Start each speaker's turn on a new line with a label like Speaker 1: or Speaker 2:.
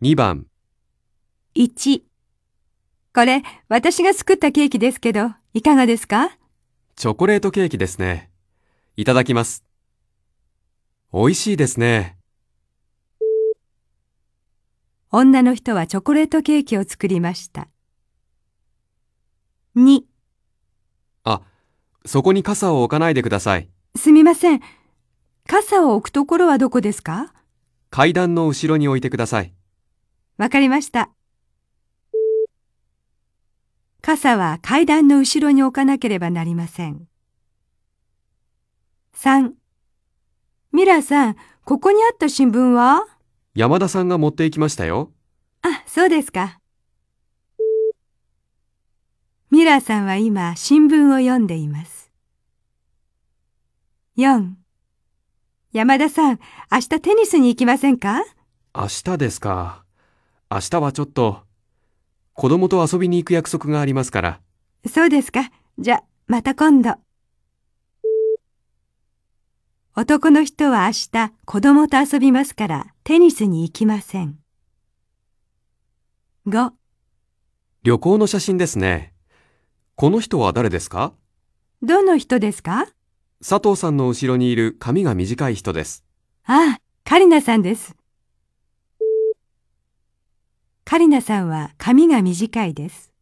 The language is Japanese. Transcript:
Speaker 1: 2番、
Speaker 2: 1これ、私が作ったケーキですけど、いかがですか？
Speaker 1: チョコレートケーキですね。いただきます。美味しいですね。
Speaker 2: 女の人はチョコレートケーキを作りました。2
Speaker 1: あ、そこに傘を置かないでください。
Speaker 2: すみません。傘を置くところはどこですか？
Speaker 1: 階段の後ろに置いてください。
Speaker 2: わかりました。傘は階段の後ろに置かなければなりません。3ミラーさん、ここにあった新聞は？
Speaker 1: 山田さんが持って行きましたよ。
Speaker 2: あ、そうですか。ミラーさんは今新聞を読んでいます。4山田さん、明日テニスに行きませんか？
Speaker 1: 明日ですか。明日はちょっと、子供と遊びに行く約束がありますから。
Speaker 2: そうですか。じゃ、また今度。男の人は明日子供と遊びますからテニスに行きません。5
Speaker 1: 旅行の写真ですね。この人は誰ですか？
Speaker 2: どの人ですか？
Speaker 1: 佐藤さんの後ろにいる髪が短い人です。
Speaker 2: ああ、カリナさんです。カリナさんは髪が短いです。